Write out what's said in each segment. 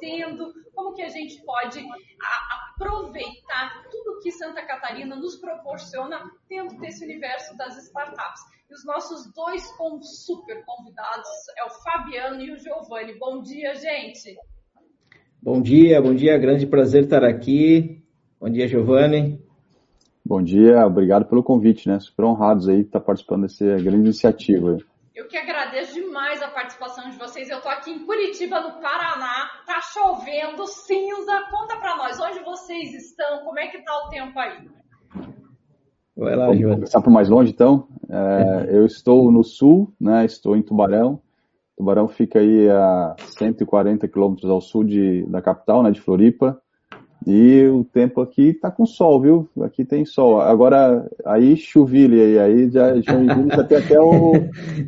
fazendo, como que a gente pode aproveitar tudo que Santa Catarina nos proporciona dentro desse universo das startups. E os nossos dois super convidados é o Fabiano e o Giovanni. Bom dia, gente! Bom dia, bom dia, grande prazer estar aqui. Bom dia, Giovanni. Bom dia, obrigado pelo convite, né? Super honrados aí estar participando dessa grande iniciativa. Eu que agradeço demais a participação de vocês. Eu estou aqui em Curitiba, no Paraná. Tá chovendo, cinza. Conta para nós, onde vocês estão? Como é que tá o tempo aí? Vai lá, Vamos começar por mais longe, então. É, eu estou no sul, né? Estou em Tubarão. Tubarão fica aí a 140 quilômetros ao sul de, da capital, né? De Floripa. E o tempo aqui tá com sol, viu? Aqui tem sol. Agora, aí Chuville aí, aí já, Joinville já tem até o,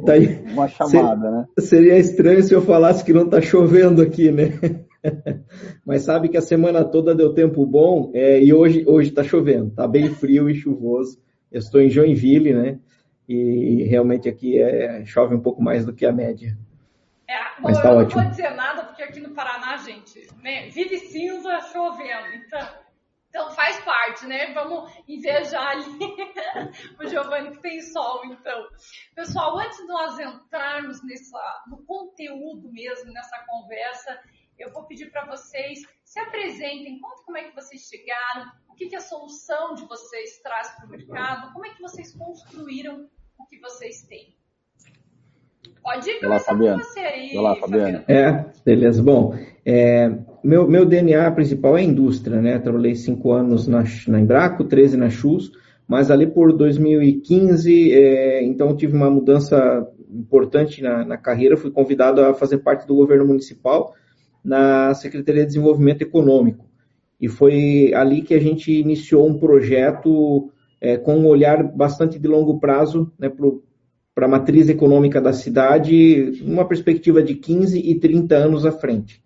tá aí, uma chamada, né? Seria estranho se eu falasse que não tá chovendo aqui, né? Mas sabe que a semana toda deu tempo bom é, e hoje, hoje tá chovendo, tá bem frio e chuvoso. Eu estou em Joinville, né? E realmente aqui é, chove um pouco mais do que a média. É, Mas tá eu ótimo. não vou dizer nada, porque aqui no Paraná, gente, né, vive cinza chovendo. Então, então faz parte, né? Vamos invejar ali o Giovanni que tem sol, então. Pessoal, antes de nós entrarmos nessa, no conteúdo mesmo, nessa conversa, eu vou pedir para vocês se apresentem, conta como é que vocês chegaram, o que, que a solução de vocês traz para o mercado, como é que vocês construíram o que vocês têm. Pode ir começar com você aí. Vai lá, Fabiana. É, beleza. Bom, é, meu, meu DNA principal é indústria, né? Trabalhei cinco anos na, na Embraco, 13 na Chus, mas ali por 2015, é, então tive uma mudança importante na, na carreira, fui convidado a fazer parte do governo municipal na Secretaria de Desenvolvimento Econômico. E foi ali que a gente iniciou um projeto é, com um olhar bastante de longo prazo né, para a matriz econômica da cidade, numa perspectiva de 15 e 30 anos à frente.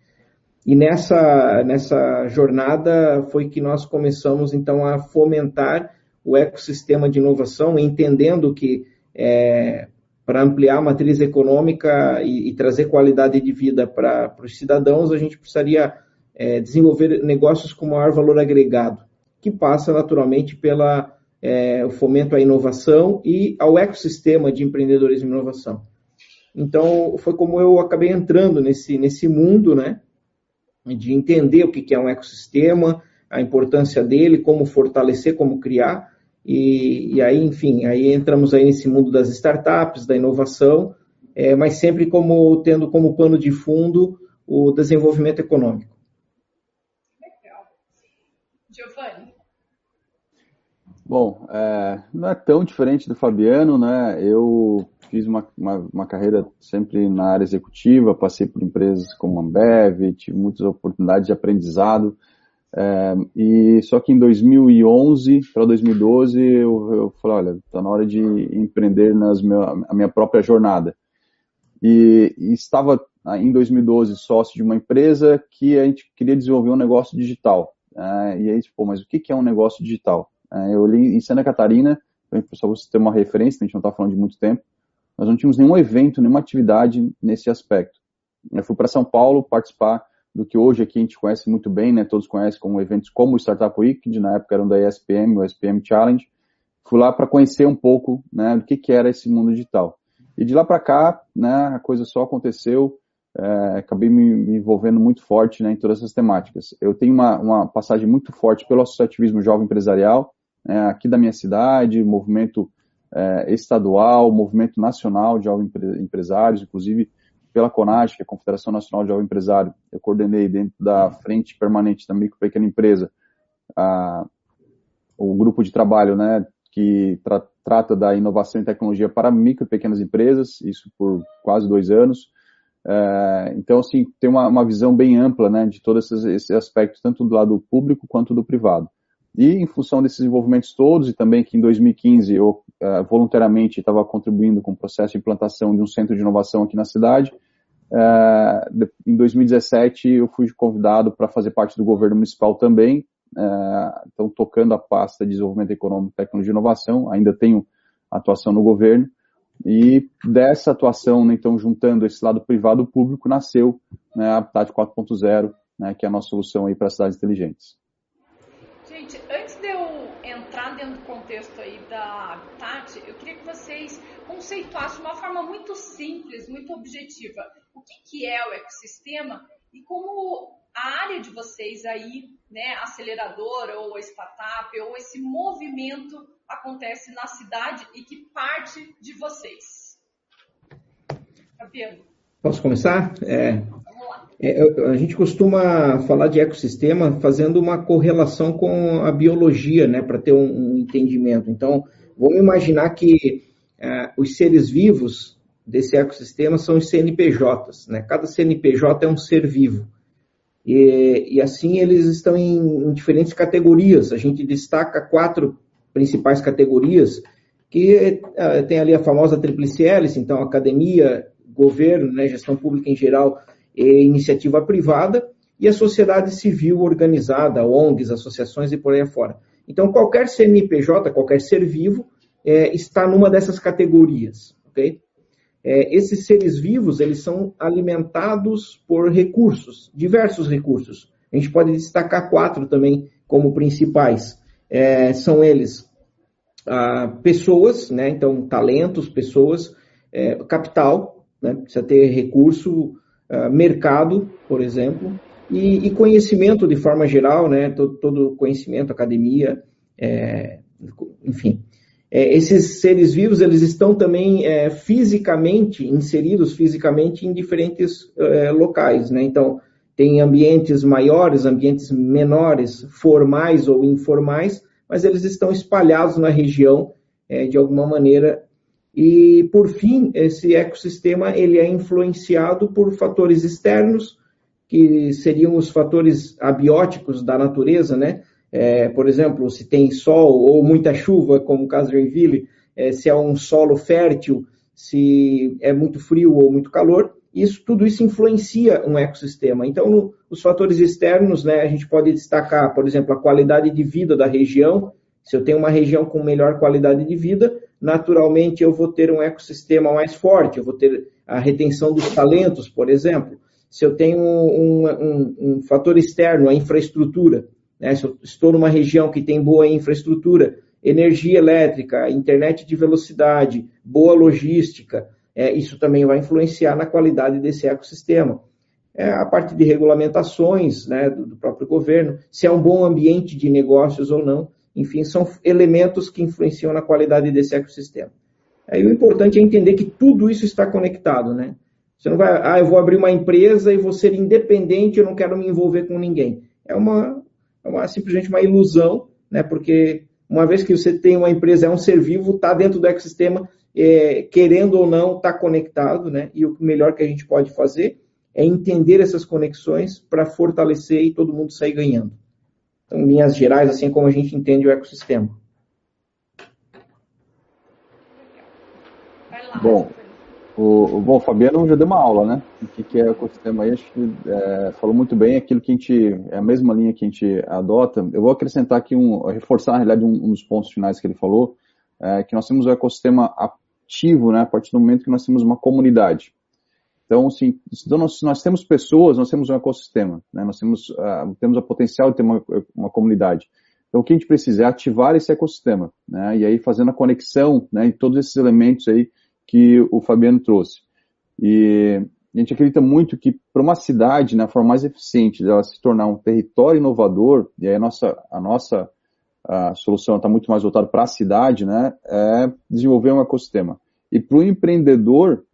E nessa, nessa jornada foi que nós começamos, então, a fomentar o ecossistema de inovação, entendendo que é, para ampliar a matriz econômica e, e, trazer qualidade de vida para os cidadãos, a gente precisaria é, desenvolver negócios com maior valor agregado, que passa naturalmente pela é, fomento à inovação e ao ecossistema de empreendedorismo e inovação. Então, foi como eu acabei entrando nesse, nesse mundo, né, de entender o que é um ecossistema, a importância dele, como fortalecer, como criar, e, e aí, enfim, aí entramos aí nesse mundo das startups, da inovação, é, mas sempre como tendo como pano de fundo o desenvolvimento econômico. Legal. Giovanni, Bom, é, não é tão diferente do Fabiano, né? Eu fiz uma, uma, uma, carreira sempre na área executiva, passei por empresas como a Ambev, tive muitas oportunidades de aprendizado. É, e só que em 2011 para 2012 eu, eu falei, olha, está na hora de empreender nas a minha própria jornada. E, e estava em 2012 sócio de uma empresa que a gente queria desenvolver um negócio digital. É, e aí, pô, mas o que é um negócio digital? É, eu li em Santa Catarina, só você ter uma referência, a gente não está falando de muito tempo, nós não tínhamos nenhum evento, nenhuma atividade nesse aspecto. Eu fui para São Paulo participar do que hoje aqui a gente conhece muito bem, né? Todos conhecem como eventos como o Startup Week, na época eram da ESPM, o ESPM Challenge. Fui lá para conhecer um pouco, né, do que, que era esse mundo digital. E de lá para cá, né, a coisa só aconteceu, é, acabei me, me, envolvendo muito forte né, em todas essas temáticas. Eu tenho uma, uma passagem muito forte pelo associativismo jovem empresarial, é, aqui da minha cidade, movimento é, estadual, movimento nacional de jovens empresários, inclusive pela CONAG, que é a Confederação Nacional de Jovem Empresário, eu coordenei dentro da frente permanente da micro e pequena empresa a, o grupo de trabalho, né, que tra trata da inovação e tecnologia para micro e pequenas empresas, isso por quase dois anos. É, então, assim, tem uma, uma, visão bem ampla, né, de todos esses, esses aspectos, tanto do lado público quanto do privado. E em função desses envolvimentos todos, e também que em 2015 eu uh, voluntariamente estava contribuindo com o processo de implantação de um centro de inovação aqui na cidade, uh, em 2017 eu fui convidado para fazer parte do governo municipal também, uh, então tocando a pasta de desenvolvimento econômico, tecnologia e inovação, ainda tenho atuação no governo, e dessa atuação, né, então juntando esse lado privado e público, nasceu né, a Habitat 4.0, né, que é a nossa solução aí para cidades inteligentes. Gente, antes de eu entrar dentro do contexto aí da Habitat, eu queria que vocês conceituassem de uma forma muito simples, muito objetiva, o que, que é o ecossistema e como a área de vocês aí, né, aceleradora ou startup, ou esse movimento acontece na cidade e que parte de vocês. Fabiano. Posso começar? É, é, a gente costuma falar de ecossistema fazendo uma correlação com a biologia, né, para ter um, um, entendimento. Então, vamos imaginar que é, os seres vivos desse ecossistema são os CNPJs, né? Cada CNPJ é um ser vivo. E, e assim eles estão em, em, diferentes categorias. A gente destaca quatro principais categorias, que uh, tem ali a famosa tríplice hélice, então academia, governo, né, gestão pública em geral e iniciativa privada, e a sociedade civil organizada, ONGs, associações e por aí afora. Então, qualquer CNPJ, qualquer ser vivo, é, está numa dessas categorias, ok? É, esses seres vivos, eles são alimentados por recursos, diversos recursos. A gente pode destacar quatro também como principais. É, são eles ah, pessoas, né? então talentos, pessoas, é, capital, né? precisa ter recurso, ah, mercado, por exemplo, e, e, conhecimento de forma geral, né? todo, todo conhecimento, academia, é, enfim. É, esses seres vivos eles estão também é, fisicamente inseridos fisicamente em diferentes é, locais, né? Então tem ambientes maiores, ambientes menores, formais ou informais, mas eles estão espalhados na região é, de alguma maneira. E por fim, esse ecossistema ele é influenciado por fatores externos que seriam os fatores abióticos da natureza, né? É, por exemplo, se tem sol ou muita chuva, como o caso de Joinville, é, se é um solo fértil, se é muito frio ou muito calor, isso, tudo isso influencia um ecossistema. Então, no, os fatores externos, né, a gente pode destacar, por exemplo, a qualidade de vida da região. Se eu tenho uma região com melhor qualidade de vida, naturalmente eu vou ter um ecossistema mais forte, eu vou ter a retenção dos talentos, por exemplo. Se eu tenho um, um, um fator externo, a infraestrutura, né? Se eu estou numa região que tem boa infraestrutura, energia elétrica, internet de velocidade, boa logística, é, isso também vai influenciar na qualidade desse ecossistema. É, a parte de regulamentações né, do, do próprio governo, se é um bom ambiente de negócios ou não, enfim, são elementos que influenciam na qualidade desse ecossistema. Aí o importante é entender que tudo isso está conectado, né? Você não vai, ah, eu vou abrir uma empresa e vou ser independente, eu não quero me envolver com ninguém. É uma, é uma, simplesmente uma ilusão, né? porque uma vez que você tem uma empresa, é um ser vivo, está dentro do ecossistema, é, querendo ou não, está conectado, né? e o melhor que a gente pode fazer é entender essas conexões para fortalecer e todo mundo sair ganhando. Então, em linhas gerais, assim como a gente entende o ecossistema. Bom, o, bom, o Fabiano já deu uma aula, né? O que, que é o ecossistema aí, acho que é, falou muito bem aquilo que a gente, é a mesma linha que a gente adota. Eu vou acrescentar aqui, um, reforçar, na realidade, um, um dos pontos finais que ele falou, é, que nós temos o um ecossistema ativo, né, a partir do momento que nós temos uma comunidade. Então, assim, então nós, nós temos pessoas, nós temos um ecossistema, né, nós temos, uh, temos a potencial de ter uma, uma comunidade. Então, o que a gente precisa é ativar esse ecossistema, né, e aí fazendo a conexão, né, em todos esses elementos aí que o Fabiano trouxe. E a gente acredita muito que para uma cidade, né, a forma mais eficiente dela se tornar um território inovador, e aí a nossa, a nossa a solução está muito mais voltada para a cidade, né, é desenvolver um ecossistema. E para o empreendedor,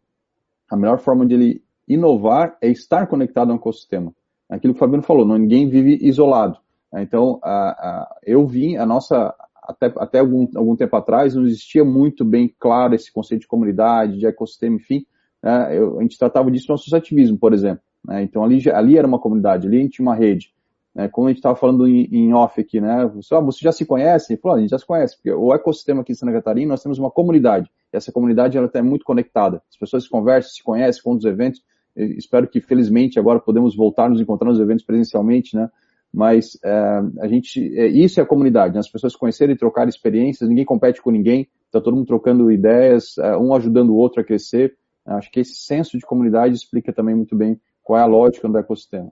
a melhor forma de ele inovar é estar conectado a um ecossistema. Aquilo que o Fabiano falou, ninguém vive isolado. Então, a, a, eu vim, a nossa, até, até algum, algum tempo atrás, não existia muito bem claro esse conceito de comunidade, de ecossistema, enfim. Né, eu, a gente tratava disso no associativismo, por exemplo. Né, então, ali, ali era uma comunidade, ali a gente tinha uma rede. Né, como a gente estava falando em, em, off aqui, né? Você, ah, você já se conhece? Falou, a gente já se conhece, porque o ecossistema aqui em Santa Catarina, nós temos uma comunidade. E essa comunidade, ela está muito conectada. As pessoas se conversam, se conhecem, com os eventos. Espero que, felizmente, agora podemos voltar a nos encontrar nos eventos presencialmente, né? mas é, a gente, é, isso é a comunidade, né? as pessoas conhecerem e trocar experiências, ninguém compete com ninguém, está todo mundo trocando ideias, é, um ajudando o outro a crescer. Acho que esse senso de comunidade explica também muito bem qual é a lógica do ecossistema.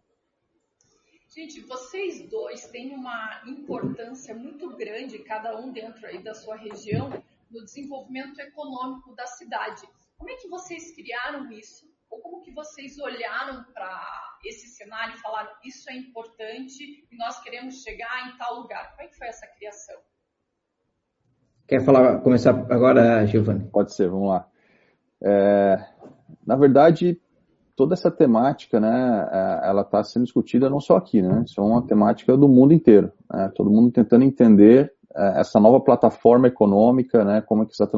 Gente, vocês dois têm uma importância muito grande, cada um dentro aí da sua região, no desenvolvimento econômico da cidade. Como é que vocês criaram isso? Ou como que vocês olharam para esse cenário e falaram isso é importante e nós queremos chegar em tal lugar? Como é que foi essa criação? Quer falar, começar agora, Giovanni? Pode ser, vamos lá. É, na verdade, toda essa temática, né, é, ela está sendo discutida não só aqui, né, isso é uma temática do mundo inteiro, né, todo mundo tentando entender é, essa nova plataforma econômica, né, como é que essa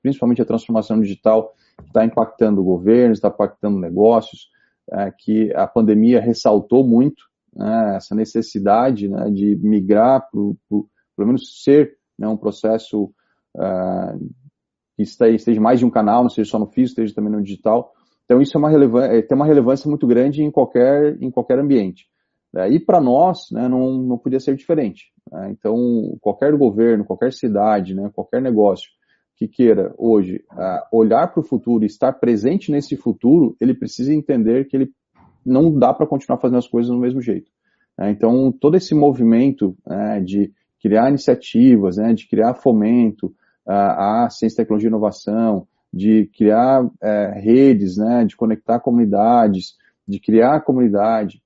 principalmente a transformação digital está impactando o governo, está impactando negócios, é, que a pandemia ressaltou muito né, essa necessidade né, de migrar, pro, pro, pelo menos ser né, um processo uh, que esteja mais de um canal, não seja só no físico, esteja também no digital, então isso é uma é, tem uma relevância muito grande em qualquer, em qualquer ambiente. É, e para nós, né, não, não podia ser diferente. Né? Então, qualquer governo, qualquer cidade, né, qualquer negócio que queira hoje uh, olhar para o futuro e estar presente nesse futuro, ele precisa entender que ele não dá para continuar fazendo as coisas do mesmo jeito. Né? Então, todo esse movimento né, de criar iniciativas, né, de criar fomento uh, à ciência, tecnologia e inovação, de criar é, redes, né, de conectar comunidades, de criar comunidade,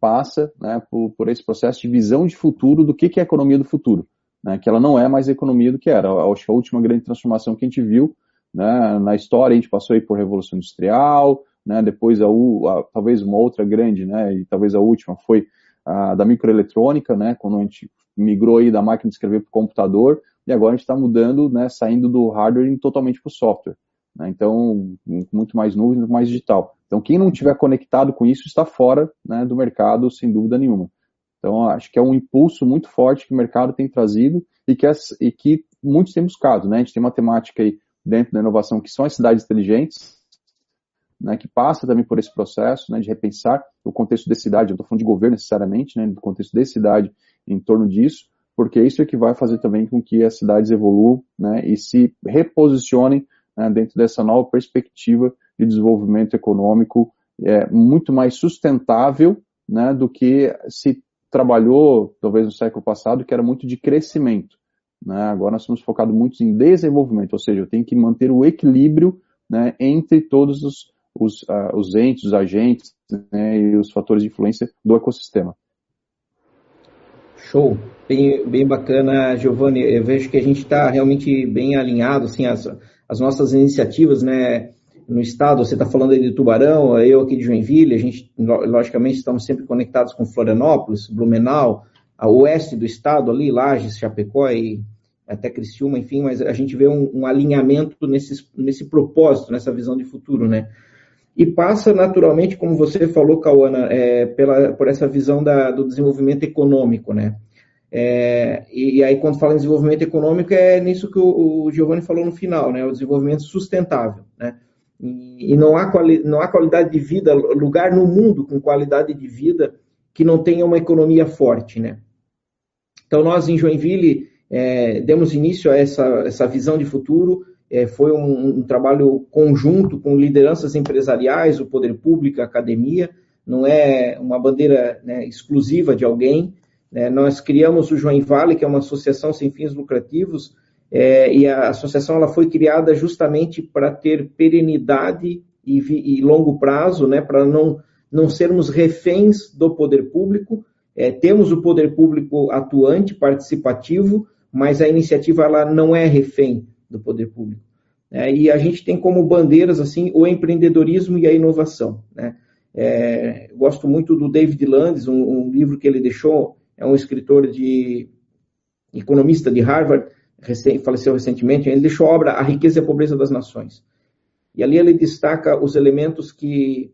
passa né, por, por, esse processo de visão de futuro do que, que é a economia do futuro, né, que ela não é mais a economia do que era. Acho que a última grande transformação que a gente viu né, na história, a gente passou aí por Revolução Industrial, né, depois a, a, talvez uma outra grande, né, e talvez a última foi a da microeletrônica, né, quando a gente migrou aí da máquina de escrever para o computador, e agora a gente está mudando, né, saindo do hardware totalmente para o software. Né, então, muito mais nuvem, muito mais digital. Então, quem não tiver conectado com isso está fora né, do mercado, sem dúvida nenhuma. Então, acho que é um impulso muito forte que o mercado tem trazido e que, as, e que muitos têm buscado. Né? A gente tem uma temática aí dentro da inovação que são as cidades inteligentes, né, que passa também por esse processo né, de repensar o contexto da cidade. Eu estou falando de governo necessariamente, né, do contexto da cidade em torno disso, porque isso é que vai fazer também com que as cidades evoluam né, e se reposicionem né, dentro dessa nova perspectiva de desenvolvimento econômico é, muito mais sustentável né, do que se trabalhou, talvez no século passado, que era muito de crescimento. Né? Agora nós estamos focados muito em desenvolvimento, ou seja, eu tenho que manter o equilíbrio né, entre todos os, os, uh, os entes, os agentes né, e os fatores de influência do ecossistema. Show, bem, bem bacana, Giovanni. Eu vejo que a gente está realmente bem alinhado, assim, as, as nossas iniciativas, né, no estado. Você está falando aí de Tubarão, eu aqui de Joinville. A gente, logicamente, estamos sempre conectados com Florianópolis, Blumenau, a oeste do estado ali, Lages, Chapecó e até Criciúma, enfim. Mas a gente vê um, um alinhamento nesse, nesse propósito, nessa visão de futuro, né? E passa naturalmente, como você falou, Cauana, é, pela, por essa visão da, do desenvolvimento econômico, né? É, e, e, aí, quando fala em desenvolvimento econômico, é nisso que o, o Giovanni falou no final, né? O desenvolvimento sustentável, né? E, e não, há quali, não há qualidade de vida, lugar no mundo com qualidade de vida que não tenha uma economia forte, né? Então, nós em Joinville é, demos início a essa, essa visão de futuro, é, foi um, um, trabalho conjunto com lideranças empresariais, o poder público, a academia, não é uma bandeira né, exclusiva de alguém. Né? Nós criamos o Join Vale, que é uma associação sem fins lucrativos, é, e a associação ela foi criada justamente para ter perenidade e, e longo prazo, né, para não, não sermos reféns do poder público. É, temos o poder público atuante, participativo, mas a iniciativa ela não é refém do poder público. É, e a gente tem como bandeiras assim o empreendedorismo e a inovação. Né? É, gosto muito do David Landes, um, um, livro que ele deixou, é um escritor de economista de Harvard, recém, faleceu recentemente, ele deixou a obra A Riqueza e a Pobreza das Nações. E ali ele destaca os elementos que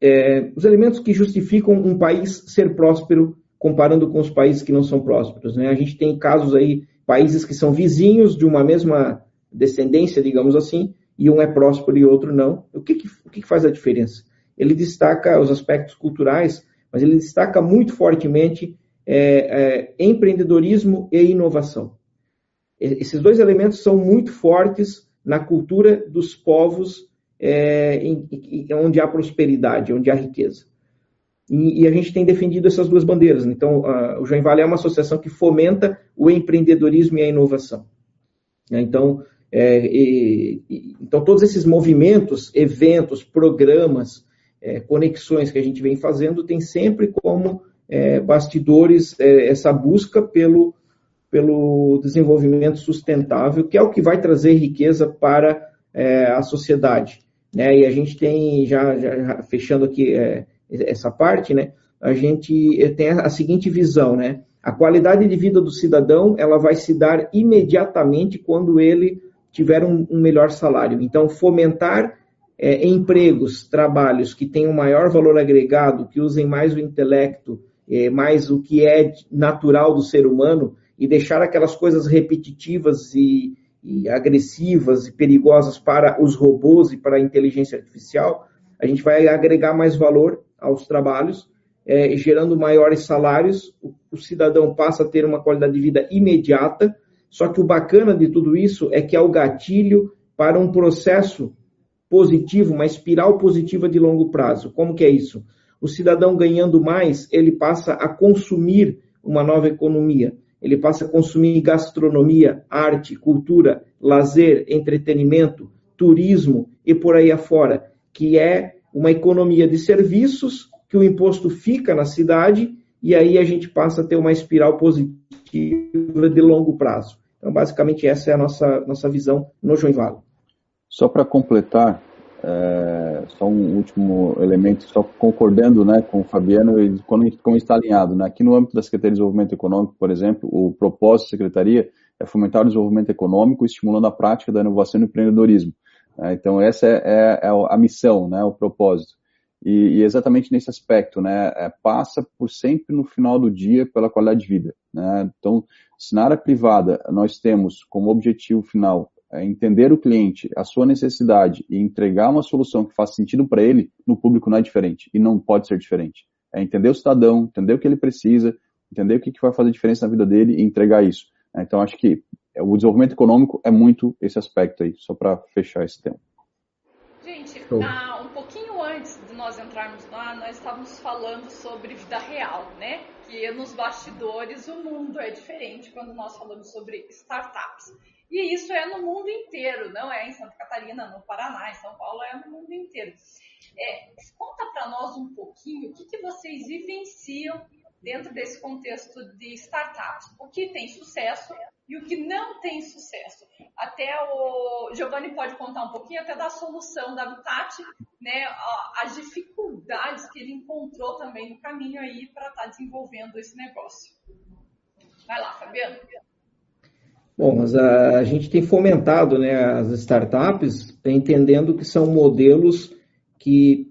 é, os elementos que justificam um país ser próspero comparando com os países que não são prósperos. Né? A gente tem casos aí países que são vizinhos de uma mesma descendência, digamos assim, e um é próspero e outro não. O que, que, o que, faz a diferença? Ele destaca os aspectos culturais, mas ele destaca muito fortemente é, é, empreendedorismo e inovação. Esses dois elementos são muito fortes na cultura dos povos é, em, em, onde há prosperidade, onde há riqueza. E, e, a gente tem defendido essas duas bandeiras. Então, a, o Vale é uma associação que fomenta o empreendedorismo e a inovação. Né? Então, é, e, e, então, todos esses movimentos, eventos, programas, é, conexões que a gente vem fazendo, tem sempre como é, bastidores é, essa busca pelo, pelo desenvolvimento sustentável, que é o que vai trazer riqueza para é, a sociedade. Né? E a gente tem, já, já fechando aqui é, essa parte, né? a gente tem a seguinte visão, né? A qualidade de vida do cidadão ela vai se dar imediatamente quando ele tiver um, um melhor salário. Então, fomentar é, empregos, trabalhos que tenham maior valor agregado, que usem mais o intelecto, é, mais o que é natural do ser humano, e deixar aquelas coisas repetitivas e, e agressivas e perigosas para os robôs e para a inteligência artificial, a gente vai agregar mais valor aos trabalhos, é, gerando maiores salários, o, o, cidadão passa a ter uma qualidade de vida imediata, só que o bacana de tudo isso é que é o gatilho para um processo positivo, uma espiral positiva de longo prazo. Como que é isso? O cidadão ganhando mais, ele passa a consumir uma nova economia. Ele passa a consumir gastronomia, arte, cultura, lazer, entretenimento, turismo e por aí afora, que é uma economia de serviços que o imposto fica na cidade e aí a gente passa a ter uma espiral positiva de longo prazo. Então, basicamente, essa é a nossa, nossa visão no Vale. Só para completar, é, só um último elemento, só concordando né, com o Fabiano e como, como está alinhado. Né? Aqui no âmbito da Secretaria de Desenvolvimento Econômico, por exemplo, o propósito da Secretaria é fomentar o desenvolvimento econômico, estimulando a prática da inovação e empreendedorismo. Né? Então, essa é, é, é, a missão, né, o propósito. E, e exatamente nesse aspecto, né, é, passa por sempre no final do dia pela qualidade de vida. Né? Então, se na área privada nós temos como objetivo final é, entender o cliente, a sua necessidade e entregar uma solução que faça sentido para ele, no público não é diferente e não pode ser diferente. É entender o cidadão, entender o que ele precisa, entender o que, que vai fazer diferença na vida dele e entregar isso. Então, acho que o desenvolvimento econômico é muito esse aspecto aí, só para fechar esse tema. Gente, um pouquinho antes de nós entrarmos lá, nós estávamos falando sobre vida real, né? Que nos bastidores o mundo é diferente quando nós falamos sobre startups. E isso é no mundo inteiro, não é em Santa Catarina, no Paraná, em São Paulo, é no mundo inteiro. É, conta para nós um pouquinho o que, que vocês vivenciam dentro desse contexto de startups. O que tem sucesso e o que não tem sucesso. Até o Giovanni pode contar um pouquinho até da solução da Habitat, né, as dificuldades que ele encontrou também no caminho aí para estar tá desenvolvendo esse negócio. Vai lá, Fabiano. Bom, mas a, a gente tem fomentado né, as startups entendendo que são modelos que,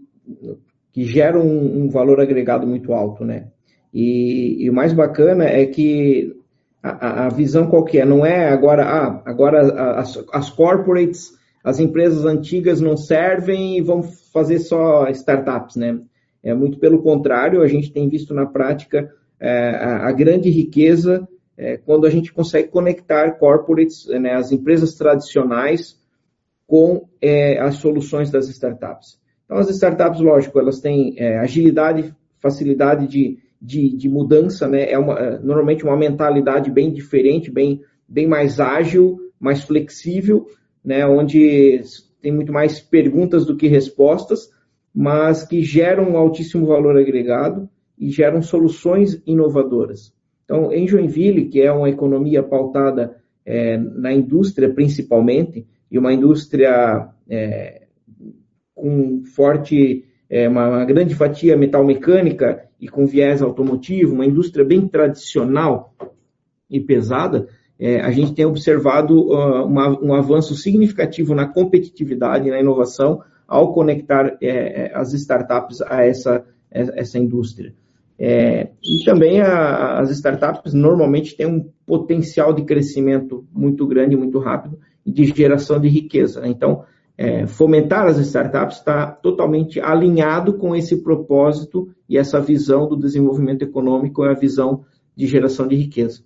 que geram um, um valor agregado muito alto, né? E, e, o mais bacana é que a, a visão qual que é? Não é agora, ah, agora as, as corporates, as empresas antigas não servem e vamos fazer só startups, né? É muito pelo contrário, a gente tem visto na prática é, a, a, grande riqueza é, quando a gente consegue conectar corporates, né, as empresas tradicionais, com é, as soluções das startups. Então, as startups, lógico, elas têm é, agilidade, facilidade de de, de mudança, né? É uma, é, normalmente uma mentalidade bem diferente, bem, bem mais ágil, mais flexível, né? Onde tem muito mais perguntas do que respostas, mas que geram um altíssimo valor agregado e geram soluções inovadoras. Então, em Joinville, que é uma economia pautada é, na indústria principalmente, e uma indústria é, com forte, é, uma, uma grande fatia metal mecânica e com viés automotivo, uma indústria bem tradicional e pesada, é, a gente tem observado uh, uma, um avanço significativo na competitividade, na inovação, ao conectar é, é as startups a essa, essa indústria. É, e também a, as startups normalmente têm um potencial de crescimento muito grande, muito rápido, e de geração de riqueza. Então, é, fomentar as startups está totalmente alinhado com esse propósito e essa visão do desenvolvimento econômico, é a visão de geração de riqueza.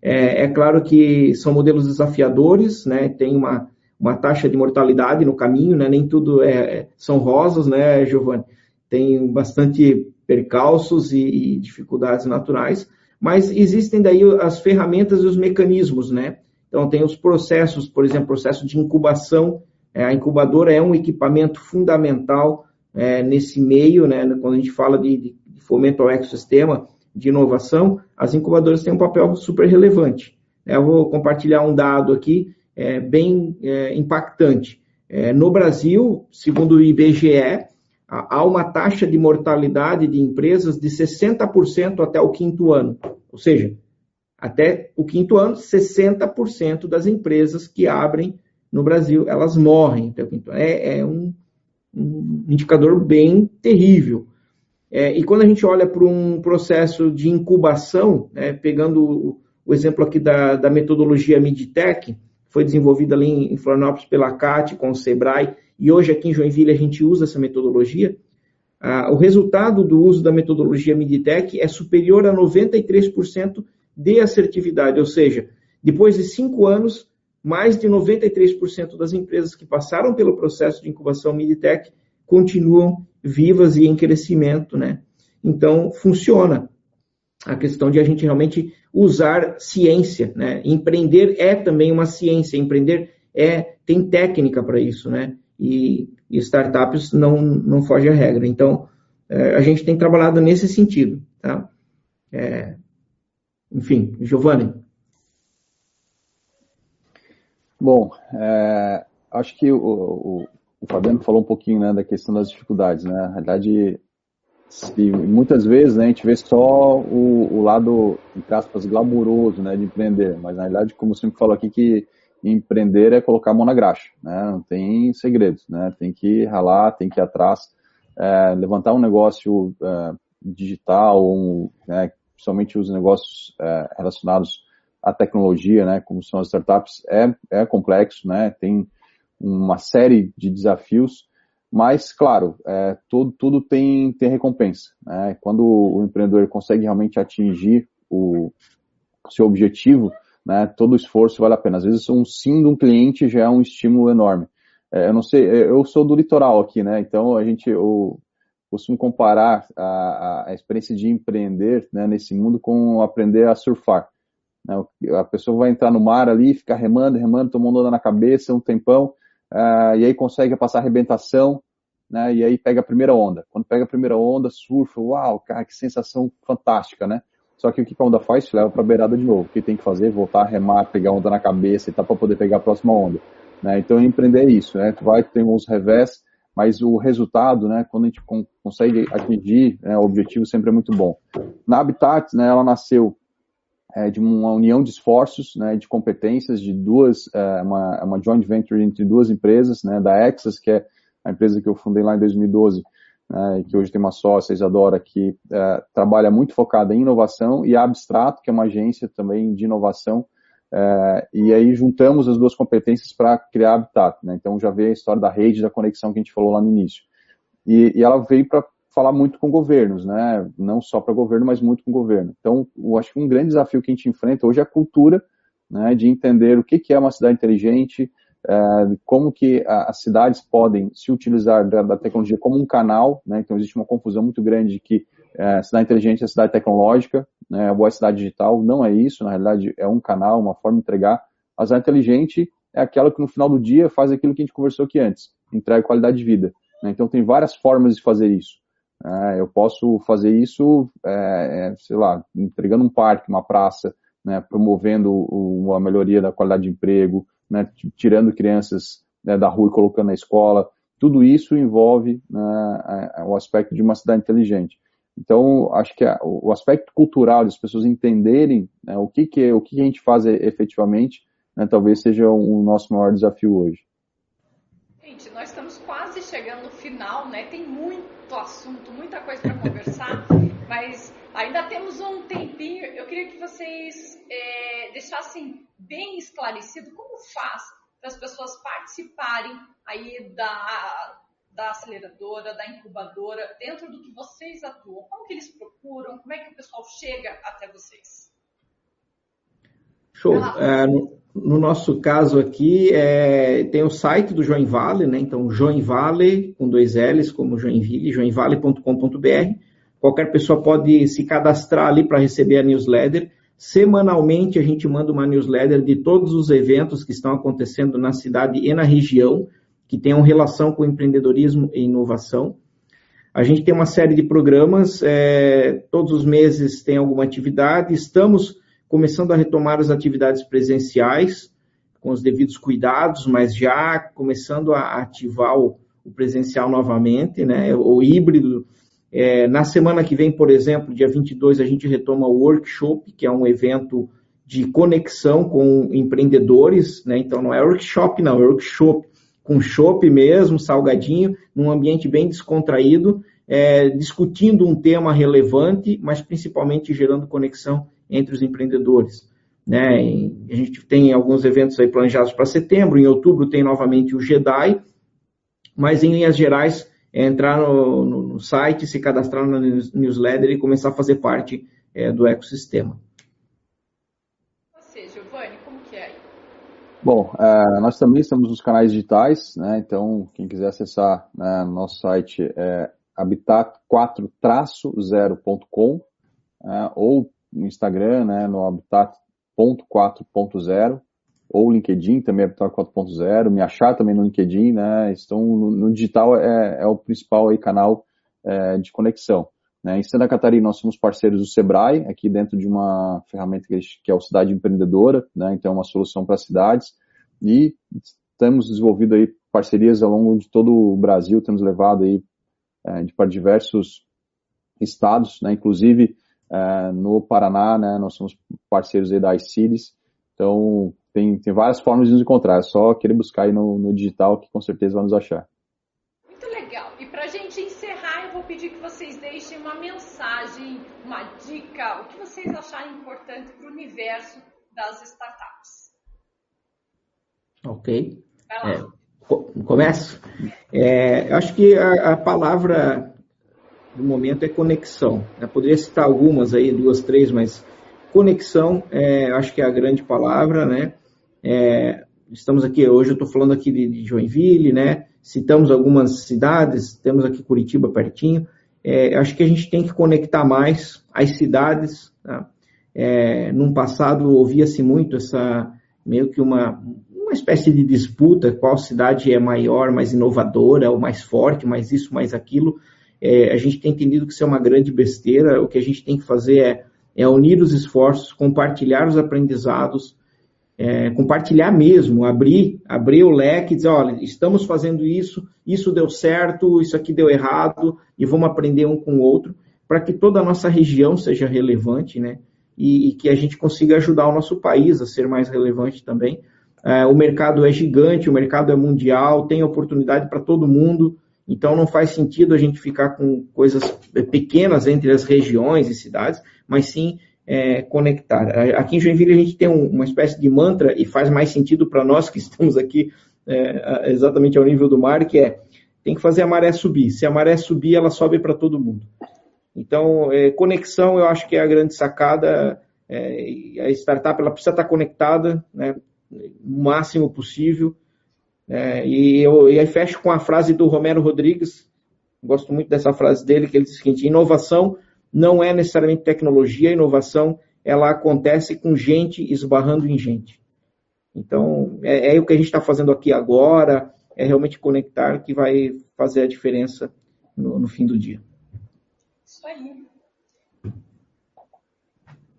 É, é claro que são modelos desafiadores, né, tem uma, uma taxa de mortalidade no caminho, né, nem tudo é, é são rosas, né, Giovanni? Tem bastante percalços e, e, dificuldades naturais, mas existem daí as ferramentas e os mecanismos, né? Então, tem os processos, por exemplo, processo de incubação. É, a incubadora é um equipamento fundamental é, nesse meio, né? Quando a gente fala de, de fomento ao ecossistema de inovação, as incubadoras têm um papel super relevante. É, eu vou compartilhar um dado aqui é, bem é, impactante. É, no Brasil, segundo o IBGE, há uma taxa de mortalidade de empresas de 60% até o quinto ano. Ou seja, até o quinto ano, 60% das empresas que abrem no Brasil, elas morrem até o quinto ano. É, é um, um, indicador bem terrível. É, e quando a gente olha para um processo de incubação, né, pegando o, o, exemplo aqui da, da metodologia Midtech, foi desenvolvida ali em, em Florianópolis pela CAT, com o SEBRAE, e hoje aqui em Joinville a gente usa essa metodologia, ah, o resultado do uso da metodologia Midtech é superior a 93% de assertividade, ou seja, depois de cinco anos, mais de 93% das empresas que passaram pelo processo de incubação Midtech continuam vivas e em crescimento, né? Então, funciona. A questão de a gente realmente usar ciência, né? Empreender é também uma ciência, empreender é tem técnica para isso, né? E, e, startups não, não foge à regra. Então, é, a gente tem trabalhado nesse sentido, tá? É, enfim, Giovanni. Bom, é, acho que o, o, o, Fabiano falou um pouquinho né, da questão das dificuldades. Né? Na realidade, se, muitas vezes né, a gente vê só o, o, lado, entre aspas, glamuroso né, de empreender, mas na realidade, como eu sempre falo aqui, que empreender é colocar a mão na graxa, né? não tem segredos, né? tem que ralar, tem que ir atrás, é, levantar um negócio é, digital, um, né, principalmente os negócios é, relacionados à tecnologia, né, como são as startups, é, é complexo, né, tem uma série de desafios, mas, claro, é, tudo, tudo tem, tem recompensa. Né? Quando o empreendedor consegue realmente atingir o seu objetivo, né, todo esforço vale a pena. Às vezes, um sim de um cliente já é um estímulo enorme. É, eu não sei, eu sou do litoral aqui, né? Então a gente, o, costumo comparar a, a experiência de empreender né, nesse mundo com aprender a surfar. Né? A pessoa vai entrar no mar ali, ficar remando, remando, tomando onda na cabeça um tempão, uh, e aí consegue passar arrebentação, né, e aí pega a primeira onda. Quando pega a primeira onda, surfa, uau, cara, que sensação fantástica, né? Só que o que a onda faz? Te leva para a beirada de novo. O que tem que fazer? Voltar a remar, pegar onda na cabeça e tal, para poder pegar a próxima onda. Né? Então, empreender é isso, né? Tu vai ter uns revés, mas o resultado, né, quando a gente consegue atingir né, o objetivo, sempre é muito bom. Na Habitat, né, ela nasceu é, de uma união de esforços, né, de competências de duas, é, uma, uma joint venture entre duas empresas, né, da Exas, que é a empresa que eu fundei lá em 2012, né, que hoje tem uma sócia, Isadora, que é, trabalha muito focada em inovação, e a Abstrato, que é uma agência também de inovação, é, e aí juntamos as duas competências para criar Habitat. Né? Então já veio a história da rede, da conexão que a gente falou lá no início. E, e ela veio para falar muito com governos, né? não só para governo, mas muito com governo. Então, eu acho que um grande desafio que a gente enfrenta hoje é a cultura né, de entender o que, é uma cidade inteligente, é, como que as cidades podem se utilizar da, tecnologia como um canal, né? então existe uma confusão muito grande de que é, cidade inteligente é cidade tecnológica, né, boa cidade digital, não é isso, na realidade é um canal, uma forma de entregar. A cidade inteligente é aquela que no final do dia faz aquilo que a gente conversou aqui antes, entrega qualidade de vida. Né? Então tem várias formas de fazer isso. É, eu posso fazer isso, é, é sei lá, entregando um parque, uma praça, né, promovendo o, a melhoria da qualidade de emprego, né, tirando crianças né, da rua e colocando na escola. Tudo isso envolve né, o aspecto de uma cidade inteligente. Então, acho que a, o aspecto cultural das pessoas entenderem né, o que, que é, o que a gente faz efetivamente, né, talvez seja o nosso maior desafio hoje. Gente, nós estamos quase chegando no final, né? Tem muito assunto, muita coisa para conversar, mas ainda temos um tempinho. Eu queria que vocês é, deixassem bem esclarecido como faz para as pessoas participarem aí da da aceleradora, da incubadora, dentro do que vocês atuam? Como que eles procuram? Como é que o pessoal chega até vocês? Show. É, no, no, nosso caso aqui, é, tem o site do Joinvale, né? Então, Joinvale, com dois L's, como Joinville, joinvale.com.br. qualquer pessoa pode se cadastrar ali para receber a newsletter. Semanalmente a gente manda uma newsletter de todos os eventos que estão acontecendo na cidade e na região, que tenham relação com empreendedorismo e inovação. A gente tem uma série de programas, é, todos os meses tem alguma atividade, estamos começando a retomar as atividades presenciais, com os devidos cuidados, mas já começando a ativar o, o presencial novamente, né, o híbrido. É, na semana que vem, por exemplo, dia 22, a gente retoma o Workshop, que é um evento de conexão com empreendedores, né, então não é workshop, não, é workshop, com chopp mesmo, salgadinho, num ambiente bem descontraído, é, discutindo um tema relevante, mas principalmente gerando conexão entre os empreendedores. Né? a gente tem alguns eventos aí planejados para setembro, em outubro tem novamente o JEDI, mas em linhas gerais é entrar no, no, no, site, se cadastrar na newsletter e começar a fazer parte é, do ecossistema. Você, Giovanni, como que é? Bom, é, nós também estamos nos canais digitais, né? Então, quem quiser acessar né, nosso site é habitat4-0.com é, ou no Instagram, né, no habitat.4.0 ou LinkedIn, também Habitat 4.0, me achar também no LinkedIn, né, estão no, no digital é, é, o principal aí canal é, de conexão. Né. Em Santa Catarina nós somos parceiros do Sebrae, aqui dentro de uma ferramenta que é o Cidade Empreendedora, né, então é uma solução para cidades, e temos desenvolvido aí parcerias ao longo de todo o Brasil, temos levado aí é, para diversos estados, né, inclusive é, no Paraná, né, nós somos parceiros aí da iCities, então tem, tem várias formas de nos encontrar, é só querer buscar aí no, no digital que com certeza vai nos achar. Muito legal. E para a gente encerrar, eu vou pedir que vocês deixem uma mensagem, uma dica, o que vocês acharem importante para o universo das startups. Ok. É, começo? É, acho que a, a palavra do momento é conexão. Eu poderia citar algumas aí, duas, três, mas conexão, é, acho que é a grande palavra, né? É, estamos aqui, hoje eu estou falando aqui de, de, Joinville, né? Citamos algumas cidades, temos aqui Curitiba pertinho. É, acho que a gente tem que conectar mais as cidades. Tá? É, num passado ouvia-se muito essa meio que uma, uma espécie de disputa, qual cidade é maior, mais inovadora, ou mais forte, mais isso, mais aquilo. É, a gente tem entendido que isso é uma grande besteira. O que a gente tem que fazer é, é unir os esforços, compartilhar os aprendizados, é, compartilhar mesmo, abrir, abrir o leque dizer, olha, estamos fazendo isso, isso deu certo, isso aqui deu errado, e vamos aprender um com o outro, para que toda a nossa região seja relevante, né? E, e, que a gente consiga ajudar o nosso país a ser mais relevante também. É, o mercado é gigante, o mercado é mundial, tem oportunidade para todo mundo. Então não faz sentido a gente ficar com coisas pequenas entre as regiões e cidades, mas sim é, conectar. Aqui em Joinville a gente tem um, uma espécie de mantra e faz mais sentido para nós que estamos aqui é, exatamente ao nível do mar, que é tem que fazer a maré subir. Se a maré subir, ela sobe para todo mundo. Então, é, conexão eu acho que é a grande sacada. É, a startup ela precisa estar conectada, né, o máximo possível. É, e, eu, e aí fecho com a frase do Romero Rodrigues, gosto muito dessa frase dele, que ele diz o seguinte, inovação não é necessariamente tecnologia, inovação ela acontece com gente esbarrando em gente. Então, é, é o que a gente está fazendo aqui agora, é realmente conectar que vai fazer a diferença no, no fim do dia. Isso aí.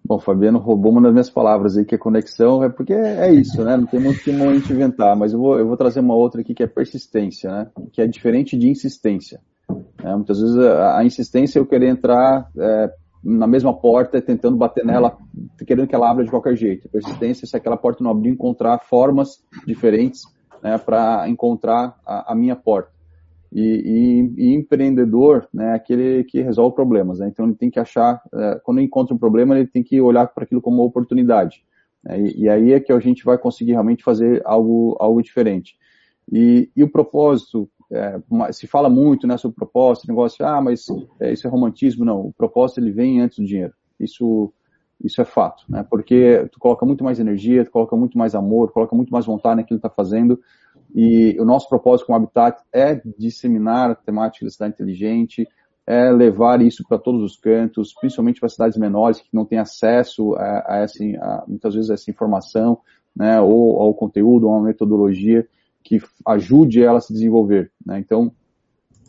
Bom, Fabiano roubou uma das minhas palavras aí, que é conexão, é porque é isso, né? Não tem muito que inventar, mas eu vou, eu vou trazer uma outra aqui que é persistência, né? Que é diferente de insistência. É, muitas vezes a, a, insistência é eu querer entrar é, na mesma porta, tentando bater nela, querendo que ela abra de qualquer jeito. Persistência, se aquela porta não abrir, encontrar formas diferentes né, para encontrar a, a minha porta. E, e, e, empreendedor, né, aquele que resolve problemas. Né? Então ele tem que achar, é, quando encontra um problema, ele tem que olhar para aquilo como uma oportunidade. Né? E, e, aí é que a gente vai conseguir realmente fazer algo, algo diferente. E, o propósito, é, se fala muito né, sobre propósito, negócio, ah, mas é, isso é romantismo. Não, o propósito ele vem antes do dinheiro. Isso, isso é fato, né? Porque tu coloca muito mais energia, tu coloca muito mais amor, coloca muito mais vontade naquilo que está fazendo e o nosso propósito com o Habitat é disseminar a temática da cidade inteligente, é levar isso para todos os cantos, principalmente para cidades menores que não têm acesso a, a, essa, a muitas vezes a essa informação, né, ou ao conteúdo, ou a uma metodologia que ajude ela a se desenvolver. Né? Então,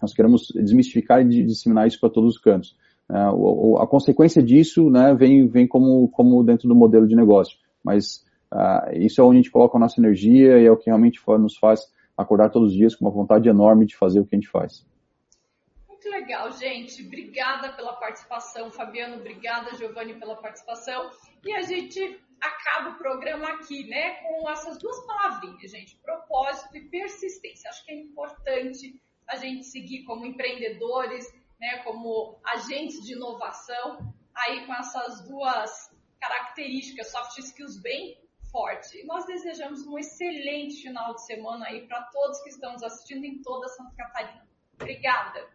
nós queremos desmistificar e disseminar isso para todos os cantos. Uh, a consequência disso né, vem, vem como, como dentro do modelo de negócio, mas uh, isso é onde a gente coloca a nossa energia e é o que realmente nos faz acordar todos os dias com uma vontade enorme de fazer o que a gente faz. Muito legal, gente. Obrigada pela participação, Fabiano. Obrigada, Giovanni, pela participação. E a gente acaba o programa aqui, né, com essas duas palavrinhas, gente: propósito e persistência. Acho que é importante a gente seguir como empreendedores, né, como agentes de inovação, aí com essas duas características, soft skills bem forte. E nós desejamos um excelente final de semana aí para todos que estão nos assistindo em toda Santa Catarina. Obrigada.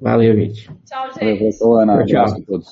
Valeu, gente. Tchau, gente. Valeu, Ana. Tchau, tchau. a todos.